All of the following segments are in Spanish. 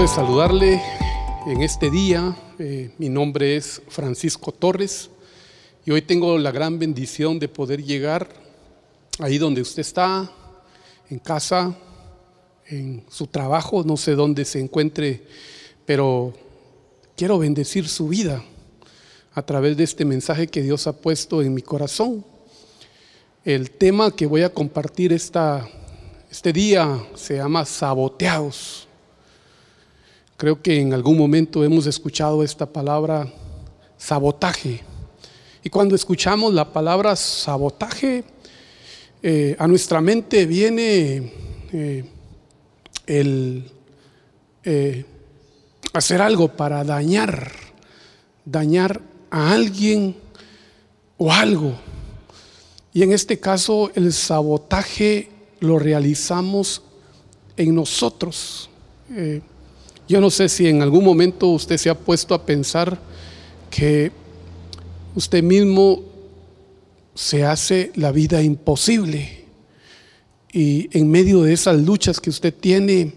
de saludarle en este día. Eh, mi nombre es Francisco Torres y hoy tengo la gran bendición de poder llegar ahí donde usted está, en casa, en su trabajo, no sé dónde se encuentre, pero quiero bendecir su vida a través de este mensaje que Dios ha puesto en mi corazón. El tema que voy a compartir esta, este día se llama saboteados. Creo que en algún momento hemos escuchado esta palabra sabotaje. Y cuando escuchamos la palabra sabotaje, eh, a nuestra mente viene eh, el eh, hacer algo para dañar, dañar a alguien o algo. Y en este caso el sabotaje lo realizamos en nosotros. Yo no sé si en algún momento usted se ha puesto a pensar que usted mismo se hace la vida imposible y en medio de esas luchas que usted tiene,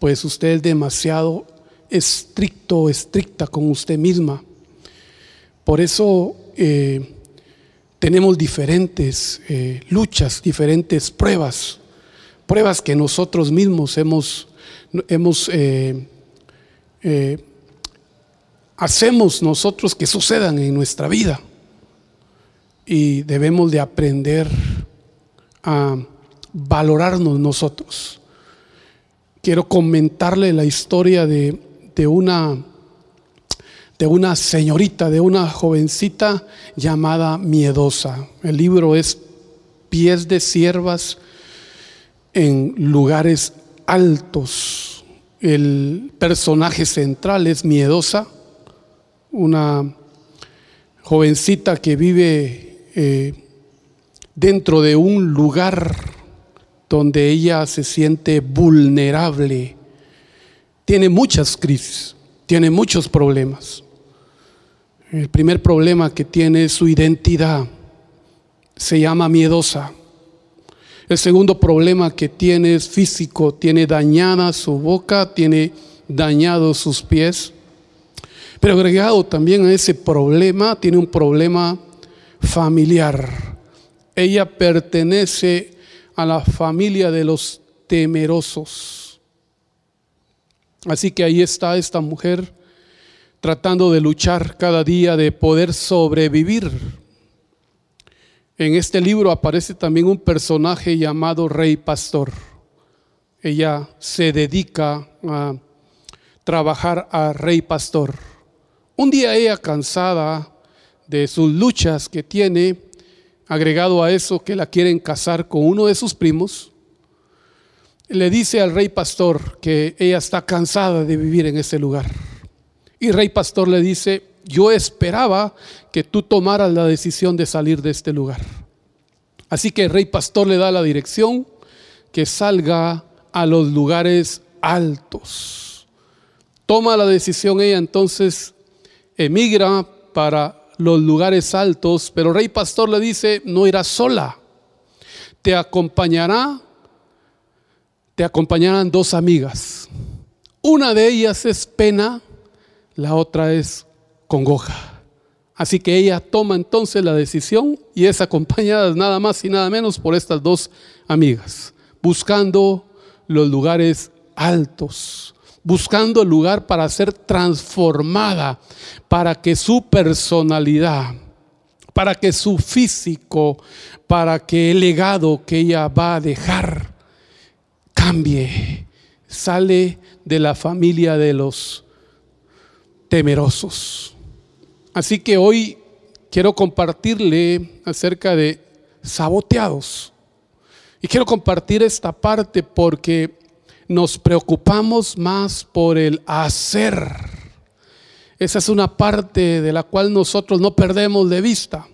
pues usted es demasiado estricto, estricta con usted misma. Por eso eh, tenemos diferentes eh, luchas, diferentes pruebas, pruebas que nosotros mismos hemos hemos, eh, eh, hacemos nosotros que sucedan en nuestra vida. Y debemos de aprender a valorarnos nosotros. Quiero comentarle la historia de, de una de una señorita, de una jovencita llamada Miedosa. El libro es Pies de siervas en lugares altos. El personaje central es miedosa, una jovencita que vive eh, dentro de un lugar donde ella se siente vulnerable. Tiene muchas crisis, tiene muchos problemas. El primer problema que tiene es su identidad. Se llama miedosa. El segundo problema que tiene es físico, tiene dañada su boca, tiene dañados sus pies. Pero agregado también a ese problema, tiene un problema familiar. Ella pertenece a la familia de los temerosos. Así que ahí está esta mujer tratando de luchar cada día, de poder sobrevivir en este libro aparece también un personaje llamado Rey Pastor. Ella se dedica a trabajar a Rey Pastor. Un día ella cansada de sus luchas que tiene, agregado a eso que la quieren casar con uno de sus primos, le dice al rey pastor que ella está cansada de vivir en ese lugar. Y rey pastor le dice, yo esperaba que tú tomaras la decisión de salir de este lugar. Así que el rey pastor le da la dirección que salga a los lugares altos. Toma la decisión ella entonces, emigra para los lugares altos, pero el rey pastor le dice, no irá sola, te acompañará, te acompañarán dos amigas. Una de ellas es pena, la otra es congoja. Así que ella toma entonces la decisión y es acompañada nada más y nada menos por estas dos amigas, buscando los lugares altos, buscando el lugar para ser transformada, para que su personalidad, para que su físico, para que el legado que ella va a dejar cambie. Sale de la familia de los temerosos. Así que hoy quiero compartirle acerca de saboteados. Y quiero compartir esta parte porque nos preocupamos más por el hacer. Esa es una parte de la cual nosotros no perdemos de vista.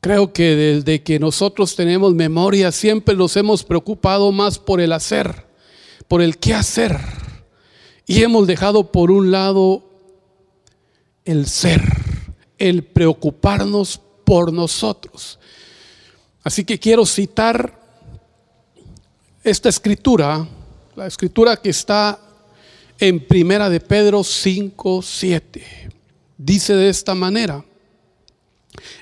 Creo que desde que nosotros tenemos memoria siempre nos hemos preocupado más por el hacer, por el qué hacer. Y hemos dejado por un lado el ser, el preocuparnos por nosotros. Así que quiero citar esta escritura, la escritura que está en Primera de Pedro 5, 7. Dice de esta manera,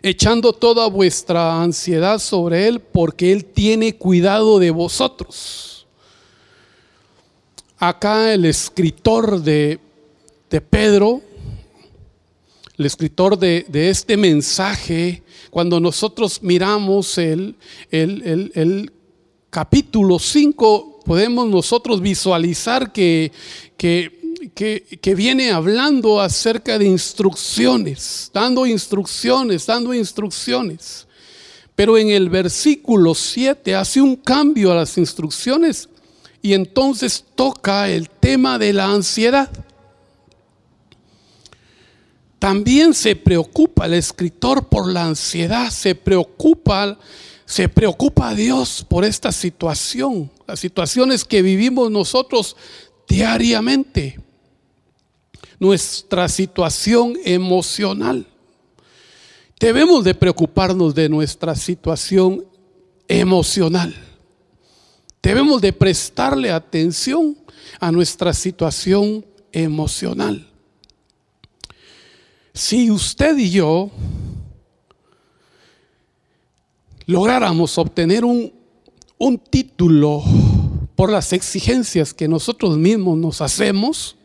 echando toda vuestra ansiedad sobre Él, porque Él tiene cuidado de vosotros. Acá el escritor de, de Pedro, el escritor de, este mensaje, cuando nosotros miramos el, capítulo 5, podemos nosotros visualizar que que, viene hablando acerca de instrucciones, dando instrucciones, dando instrucciones. Pero en el versículo 7 hace un cambio a las instrucciones y entonces toca el tema de la ansiedad. También se preocupa el escritor por la ansiedad, se preocupa, se preocupa a Dios por esta situación, las situaciones que vivimos nosotros diariamente nuestra situación emocional. Debemos de preocuparnos de nuestra situación emocional. Debemos de prestarle atención a nuestra situación emocional. Si usted y yo lográramos obtener un, un título por las exigencias que nosotros mismos nos hacemos,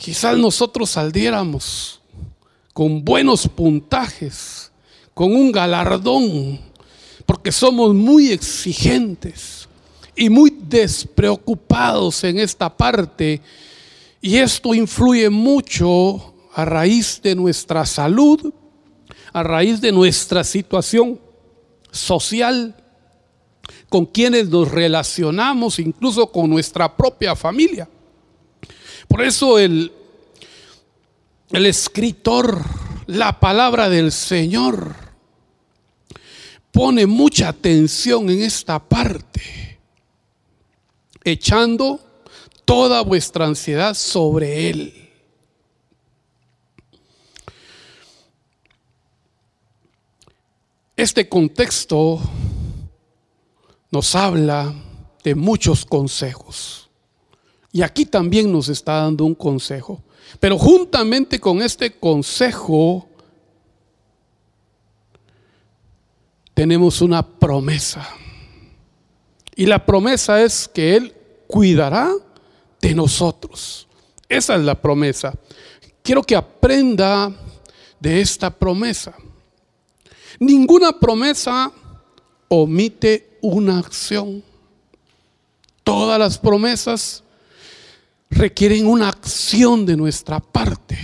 Quizás nosotros saliéramos con buenos puntajes, con un galardón, porque somos muy exigentes y muy despreocupados en esta parte. Y esto influye mucho a raíz de nuestra salud, a raíz de nuestra situación social, con quienes nos relacionamos, incluso con nuestra propia familia. Por eso el, el escritor, la palabra del Señor, pone mucha atención en esta parte, echando toda vuestra ansiedad sobre Él. Este contexto nos habla de muchos consejos. Y aquí también nos está dando un consejo. Pero juntamente con este consejo tenemos una promesa. Y la promesa es que Él cuidará de nosotros. Esa es la promesa. Quiero que aprenda de esta promesa. Ninguna promesa omite una acción. Todas las promesas requieren una acción de nuestra parte.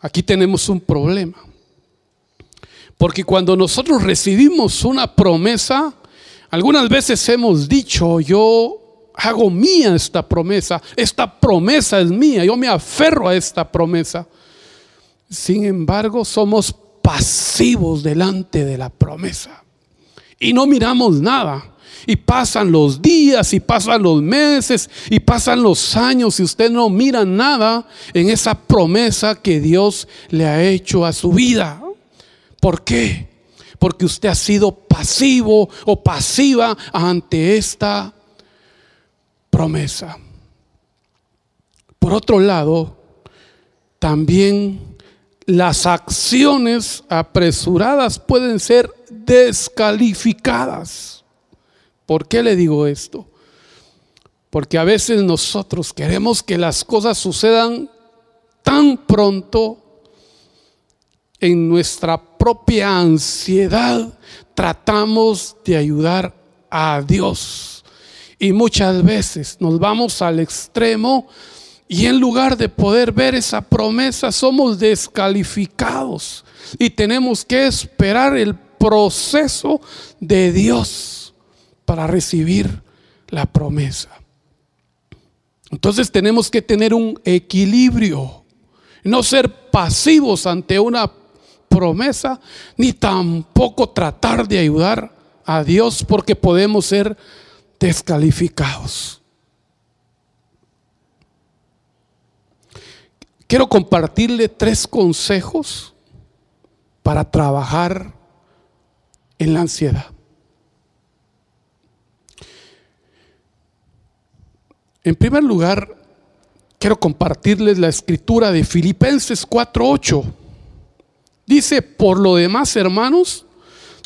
Aquí tenemos un problema. Porque cuando nosotros recibimos una promesa, algunas veces hemos dicho, yo hago mía esta promesa, esta promesa es mía, yo me aferro a esta promesa. Sin embargo, somos pasivos delante de la promesa y no miramos nada. Y pasan los días y pasan los meses y pasan los años y usted no mira nada en esa promesa que Dios le ha hecho a su vida. ¿Por qué? Porque usted ha sido pasivo o pasiva ante esta promesa. Por otro lado, también las acciones apresuradas pueden ser descalificadas. ¿Por qué le digo esto? Porque a veces nosotros queremos que las cosas sucedan tan pronto en nuestra propia ansiedad tratamos de ayudar a Dios. Y muchas veces nos vamos al extremo y en lugar de poder ver esa promesa somos descalificados y tenemos que esperar el proceso de Dios para recibir la promesa. Entonces tenemos que tener un equilibrio, no ser pasivos ante una promesa, ni tampoco tratar de ayudar a Dios porque podemos ser descalificados. Quiero compartirle tres consejos para trabajar en la ansiedad. En primer lugar, quiero compartirles la escritura de Filipenses 4:8. Dice, por lo demás, hermanos,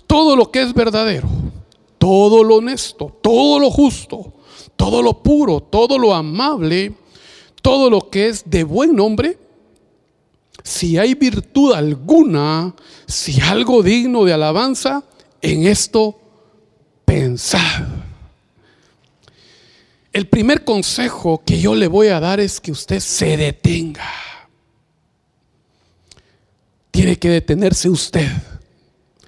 todo lo que es verdadero, todo lo honesto, todo lo justo, todo lo puro, todo lo amable, todo lo que es de buen nombre, si hay virtud alguna, si algo digno de alabanza, en esto pensad. El primer consejo que yo le voy a dar es que usted se detenga. Tiene que detenerse usted.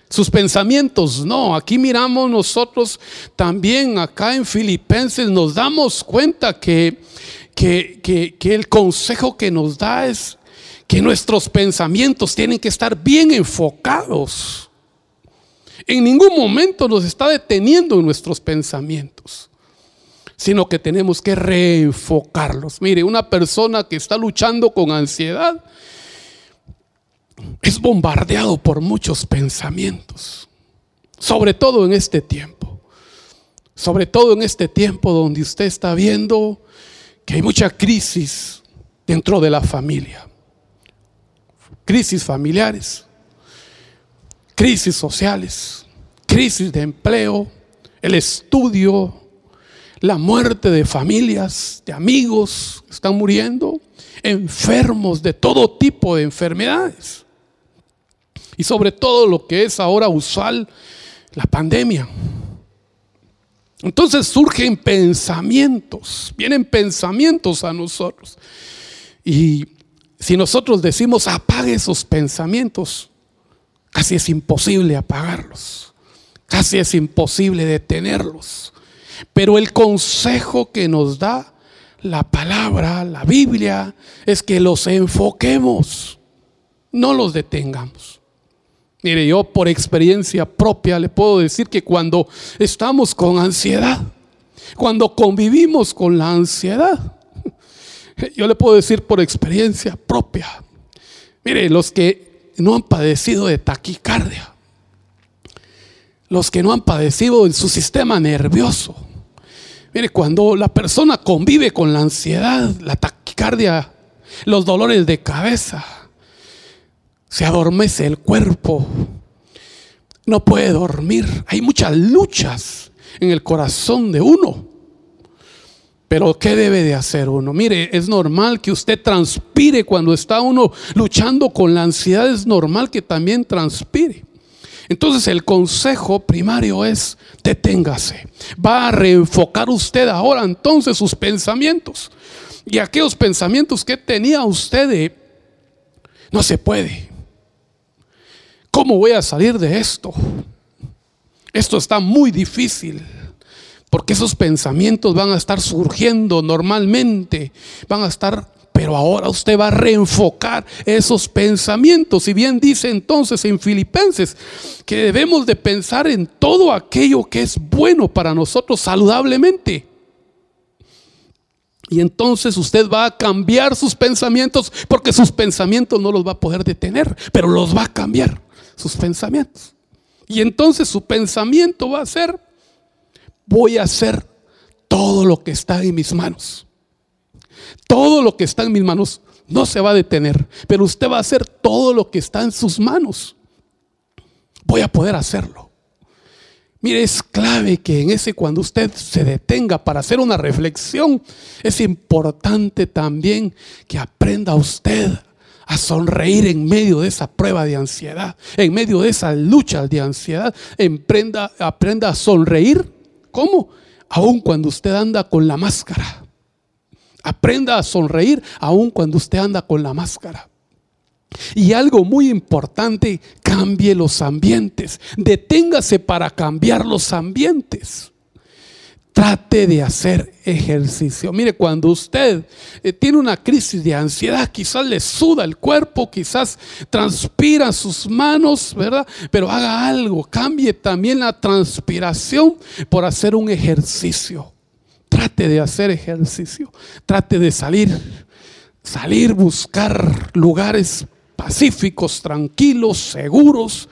Sus pensamientos, no. Aquí miramos nosotros también acá en Filipenses, nos damos cuenta que, que, el consejo que nos da es que nuestros pensamientos tienen que estar bien enfocados. En ningún momento nos está deteniendo en nuestros pensamientos, sino que tenemos que reenfocarlos. Mire, una persona que está luchando con ansiedad es bombardeado por muchos pensamientos, sobre todo en este tiempo, sobre todo en este tiempo donde usted está viendo que hay mucha crisis dentro de la familia crisis familiares, crisis sociales, crisis de empleo, el estudio, la muerte de familias, de amigos que están muriendo, enfermos de todo tipo de enfermedades. Y sobre todo lo que es ahora usual, la pandemia. Entonces surgen pensamientos, vienen pensamientos a nosotros. Y si nosotros decimos apague esos pensamientos, casi es imposible apagarlos, casi es imposible detenerlos. Pero el consejo que nos da la palabra, la Biblia, es que los enfoquemos, no los detengamos. Mire, yo por experiencia propia le puedo decir que cuando estamos con ansiedad, cuando convivimos con la ansiedad, yo le puedo decir por experiencia propia. Mire, los que no han padecido de taquicardia, los que no han padecido en su sistema nervioso. Mire, cuando la persona convive con la ansiedad, la taquicardia, los dolores de cabeza, se adormece el cuerpo, no puede dormir. Hay muchas luchas en el corazón de uno. Pero ¿qué debe de hacer uno? Mire, es normal que usted transpire cuando está uno luchando con la ansiedad, es normal que también transpire. Entonces el consejo primario es deténgase. Va a reenfocar usted ahora entonces sus pensamientos. Y aquellos pensamientos que tenía usted no se puede. ¿Cómo voy a salir de esto? Esto está muy difícil. Porque esos pensamientos van a estar surgiendo normalmente, van a estar, pero ahora usted va a reenfocar esos pensamientos. Y bien dice entonces en Filipenses que debemos de pensar en todo aquello que es bueno para nosotros saludablemente. Y entonces usted va a cambiar sus pensamientos porque sus pensamientos no los va a poder detener, pero los va a cambiar, sus pensamientos. Y entonces su pensamiento va a ser voy a hacer todo lo que está en mis manos. Todo lo que está en mis manos no se va a detener, pero usted va a hacer todo lo que está en sus manos. Voy a poder hacerlo. Mire, es clave que en ese cuando usted se detenga para hacer una reflexión, es importante también que aprenda usted a sonreír en medio de esa prueba de ansiedad, en medio de esa lucha de ansiedad. Emprenda, aprenda a sonreír ¿Cómo? Aun cuando usted anda con la máscara. Aprenda a sonreír aun cuando usted anda con la máscara. Y algo muy importante, cambie los ambientes. Deténgase para cambiar los ambientes. Trate de hacer ejercicio. Mire, cuando usted eh, tiene una crisis de ansiedad, quizás le suda el cuerpo, quizás transpira sus manos, ¿verdad? Pero haga algo, cambie también la transpiración por hacer un ejercicio. Trate de hacer ejercicio. Trate de salir, salir, buscar lugares pacíficos, tranquilos, seguros.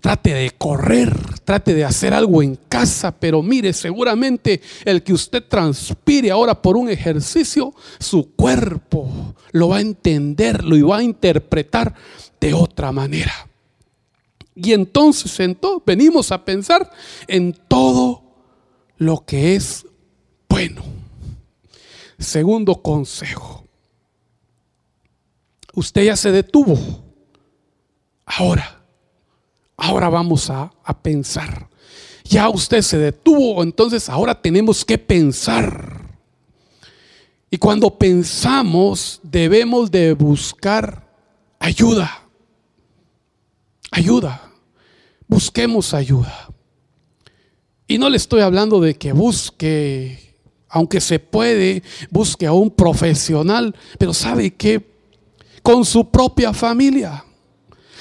Trate de correr, trate de hacer algo en casa, pero mire, seguramente el que usted transpire ahora por un ejercicio, su cuerpo lo va a entender, lo va a interpretar de otra manera. Y entonces, entonces venimos a pensar en todo lo que es bueno. Segundo consejo. Usted ya se detuvo. Ahora, ahora vamos a, a pensar. Ya usted se detuvo, entonces ahora tenemos que pensar. Y cuando pensamos, debemos de buscar ayuda. Ayuda. Busquemos ayuda. Y no le estoy hablando de que busque, aunque se puede, busque a un profesional, pero ¿sabe qué? Con su propia familia.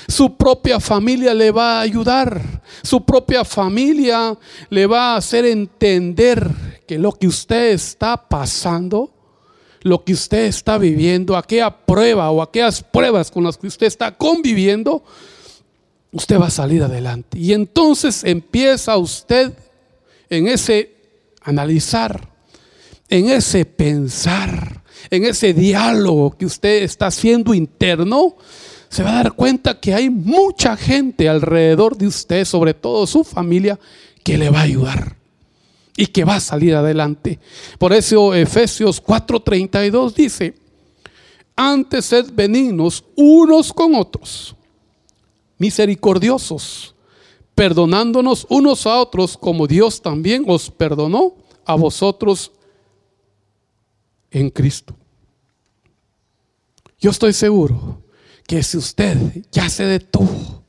Su propia familia le va a ayudar. Su propia familia le va a hacer entender que lo que usted está pasando, lo que usted está viviendo, aquella prueba o aquellas pruebas con las que usted está conviviendo, usted va a salir adelante. Y entonces empieza usted en ese analizar, en ese pensar, en ese diálogo que usted está haciendo interno, se va a dar cuenta que hay mucha gente alrededor de usted, sobre todo su familia, que le va a ayudar y que va a salir adelante. Por eso Efesios 4:32 dice, antes sed benignos unos con otros, misericordiosos, perdonándonos unos a otros como Dios también os perdonó a vosotros en Cristo. Yo estoy seguro que si usted ya se detuvo,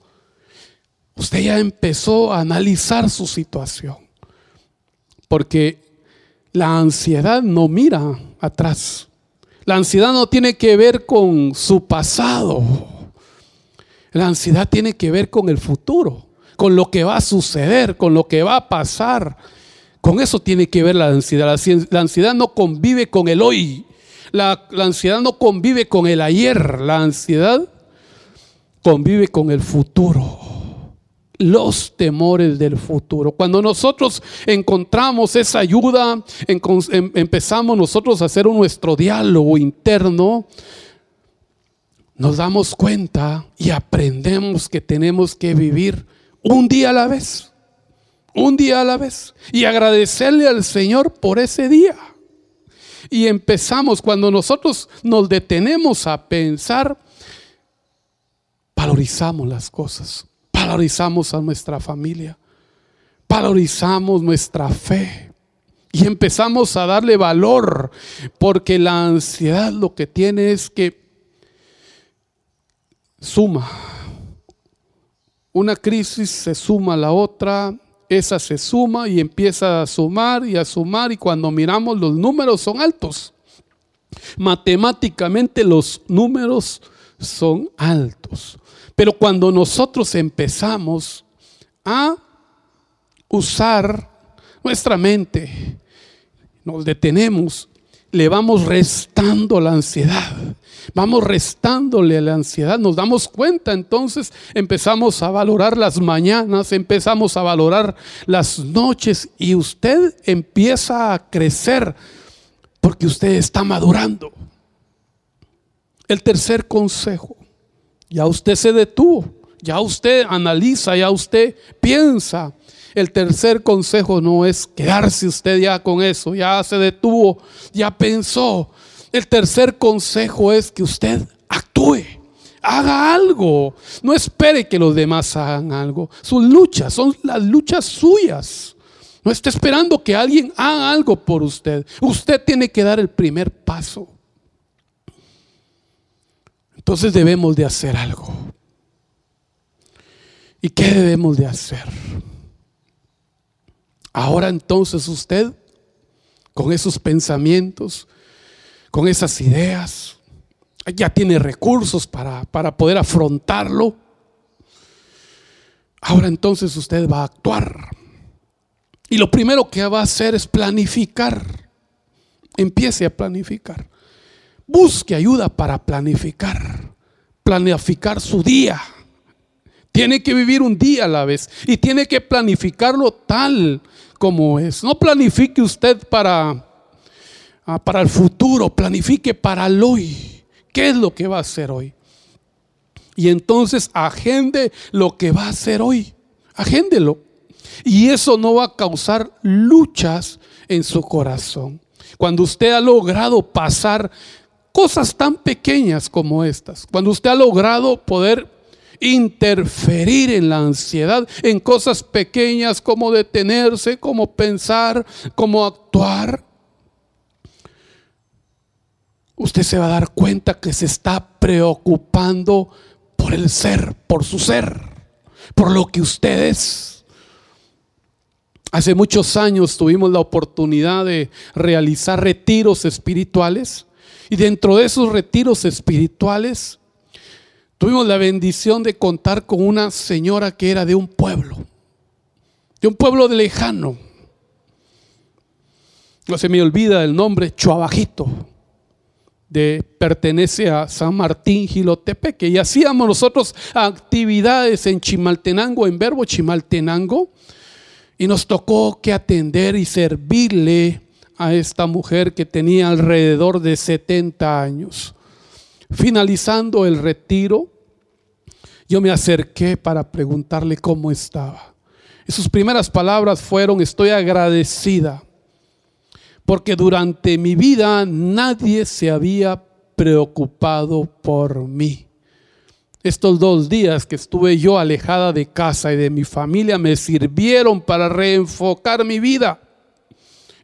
usted ya empezó a analizar su situación, porque la ansiedad no mira atrás. La ansiedad no tiene que ver con su pasado. La ansiedad tiene que ver con el futuro, con lo que va a suceder, con lo que va a pasar. Con eso tiene que ver la ansiedad. La ansiedad no convive con el hoy. La, la ansiedad no convive con el ayer. La ansiedad convive con el futuro los temores del futuro. Cuando nosotros encontramos esa ayuda, em, empezamos nosotros a hacer nuestro diálogo interno, nos damos cuenta y aprendemos que tenemos que vivir un día a la vez, un día a la vez, y agradecerle al Señor por ese día. Y empezamos, cuando nosotros nos detenemos a pensar, valorizamos las cosas, valorizamos a nuestra familia, valorizamos nuestra fe. Y empezamos a darle valor, porque la ansiedad lo que tiene es que suma. Una crisis se suma a la otra, esa se suma y empieza a sumar y a sumar y cuando miramos los números son altos. Matemáticamente los números son altos. Pero cuando nosotros empezamos a usar nuestra mente, nos detenemos, le vamos restando la ansiedad. Vamos restándole la ansiedad, nos damos cuenta entonces, empezamos a valorar las mañanas, empezamos a valorar las noches y usted empieza a crecer porque usted está madurando. El tercer consejo, ya usted se detuvo, ya usted analiza, ya usted piensa. El tercer consejo no es quedarse usted ya con eso, ya se detuvo, ya pensó. El tercer consejo es que usted actúe, haga algo. No espere que los demás hagan algo. Sus luchas son las luchas suyas. No esté esperando que alguien haga algo por usted. Usted tiene que dar el primer paso. Entonces debemos de hacer algo. ¿Y qué debemos de hacer? Ahora entonces usted, con esos pensamientos, con esas ideas, ya tiene recursos para, para poder afrontarlo. Ahora entonces usted va a actuar. Y lo primero que va a hacer es planificar. Empiece a planificar. Busque ayuda para planificar, planificar su día. Tiene que vivir un día a la vez y tiene que planificarlo tal como es. No planifique usted para, ah, para el futuro, planifique para el hoy. ¿Qué es lo que va a hacer hoy? Y entonces agende lo que va a hacer hoy. Agéndelo. Y eso no va a causar luchas en su corazón. Cuando usted ha logrado pasar cosas tan pequeñas como estas, cuando usted ha logrado poder interferir en la ansiedad, en cosas pequeñas como detenerse, como pensar, como actuar, usted se va a dar cuenta que se está preocupando por el ser, por su ser, por lo que usted es. Hace muchos años tuvimos la oportunidad de realizar retiros espirituales y dentro de esos retiros espirituales tuvimos la bendición de contar con una señora que era de un pueblo, de un pueblo de lejano. No se me olvida el nombre, Chuabajito, de, pertenece a San Martín Gilotepeque. Y hacíamos nosotros actividades en Chimaltenango, en verbo Chimaltenango, y nos tocó que atender y servirle a esta mujer que tenía alrededor de 70 años. Finalizando el retiro, yo me acerqué para preguntarle cómo estaba. Y sus primeras palabras fueron, estoy agradecida, porque durante mi vida nadie se había preocupado por mí. Estos dos días que estuve yo alejada de casa y de mi familia me sirvieron para reenfocar mi vida.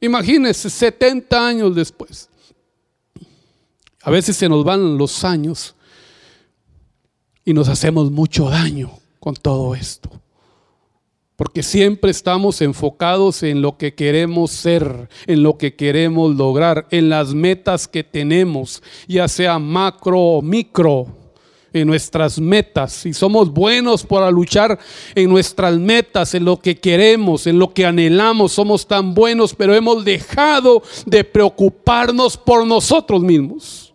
Imagínense, 70 años después. A veces se nos van los años y nos hacemos mucho daño con todo esto. Porque siempre estamos enfocados en lo que queremos ser, en lo que queremos lograr, en las metas que tenemos, ya sea macro o micro en nuestras metas y somos buenos para luchar en nuestras metas, en lo que queremos, en lo que anhelamos, somos tan buenos, pero hemos dejado de preocuparnos por nosotros mismos.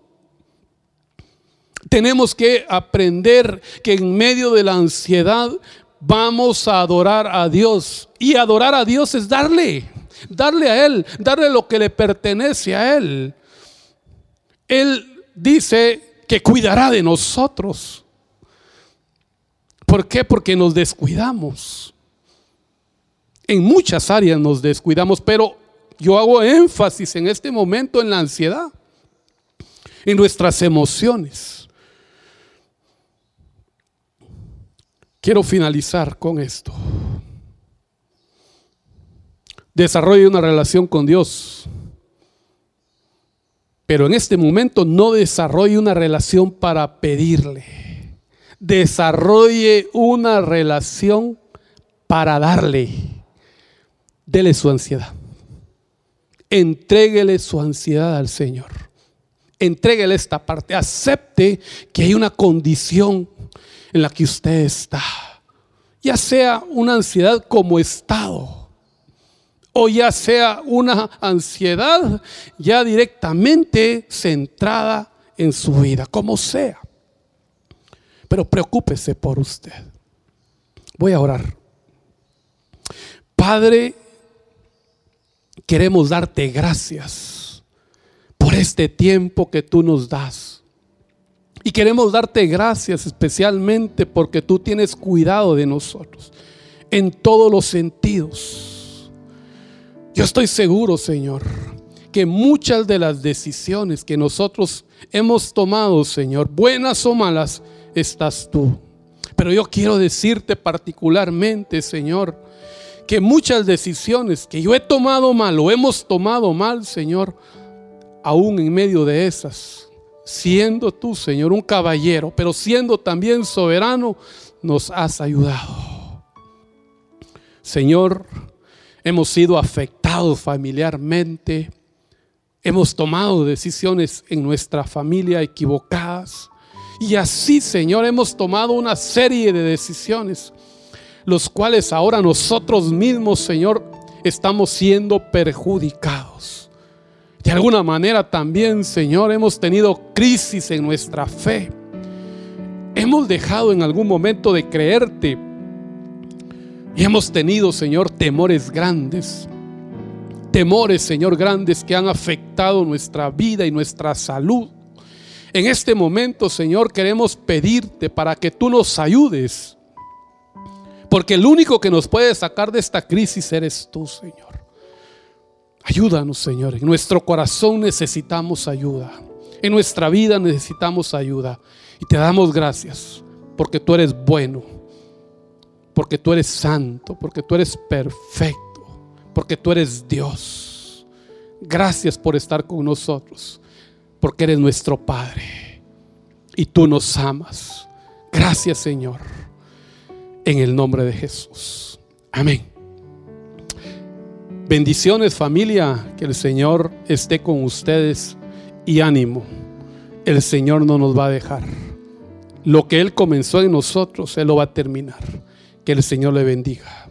Tenemos que aprender que en medio de la ansiedad vamos a adorar a Dios y adorar a Dios es darle, darle a Él, darle lo que le pertenece a Él. Él dice que cuidará de nosotros. ¿Por qué? Porque nos descuidamos. En muchas áreas nos descuidamos, pero yo hago énfasis en este momento en la ansiedad, en nuestras emociones. Quiero finalizar con esto. Desarrolle una relación con Dios pero en este momento no desarrolle una relación para pedirle. Desarrolle una relación para darle. Dele su ansiedad. Entréguele su ansiedad al Señor. Entréguele esta parte. Acepte que hay una condición en la que usted está. Ya sea una ansiedad como estado o ya sea una ansiedad ya directamente centrada en su vida, como sea. Pero preocúpese por usted. Voy a orar. Padre, queremos darte gracias por este tiempo que tú nos das. Y queremos darte gracias especialmente porque tú tienes cuidado de nosotros en todos los sentidos yo estoy seguro, Señor, que muchas de las decisiones que nosotros hemos tomado, Señor, buenas o malas, estás tú. Pero yo quiero decirte particularmente, Señor, que muchas decisiones que yo he tomado mal o hemos tomado mal, Señor, aún en medio de esas, siendo tú, Señor, un caballero, pero siendo también soberano, nos has ayudado. Señor, hemos sido afectados familiarmente, hemos tomado decisiones en nuestra familia equivocadas. Y así, Señor, hemos tomado una serie de decisiones, los cuales ahora nosotros mismos, Señor, estamos siendo perjudicados. De alguna manera también, Señor, hemos tenido crisis en nuestra fe. hemos dejado en algún momento de creerte y hemos tenido, Señor, temores grandes. Temores, Señor, grandes que han afectado nuestra vida y nuestra salud. En este momento, Señor, queremos pedirte para que tú nos ayudes. Porque el único que nos puede sacar de esta crisis eres tú, Señor. Ayúdanos, Señor. En nuestro corazón necesitamos ayuda. En nuestra vida necesitamos ayuda. Y te damos gracias porque tú eres bueno, porque tú eres santo, porque tú eres perfecto, porque tú eres Dios. Gracias por estar con nosotros, porque eres nuestro Padre y tú nos amas. Gracias Señor, en el nombre de Jesús. Amén. Bendiciones familia, que el Señor esté con ustedes y ánimo. El Señor no nos va a dejar. Lo que Él comenzó en nosotros, Él lo va a terminar. Que el Señor le bendiga.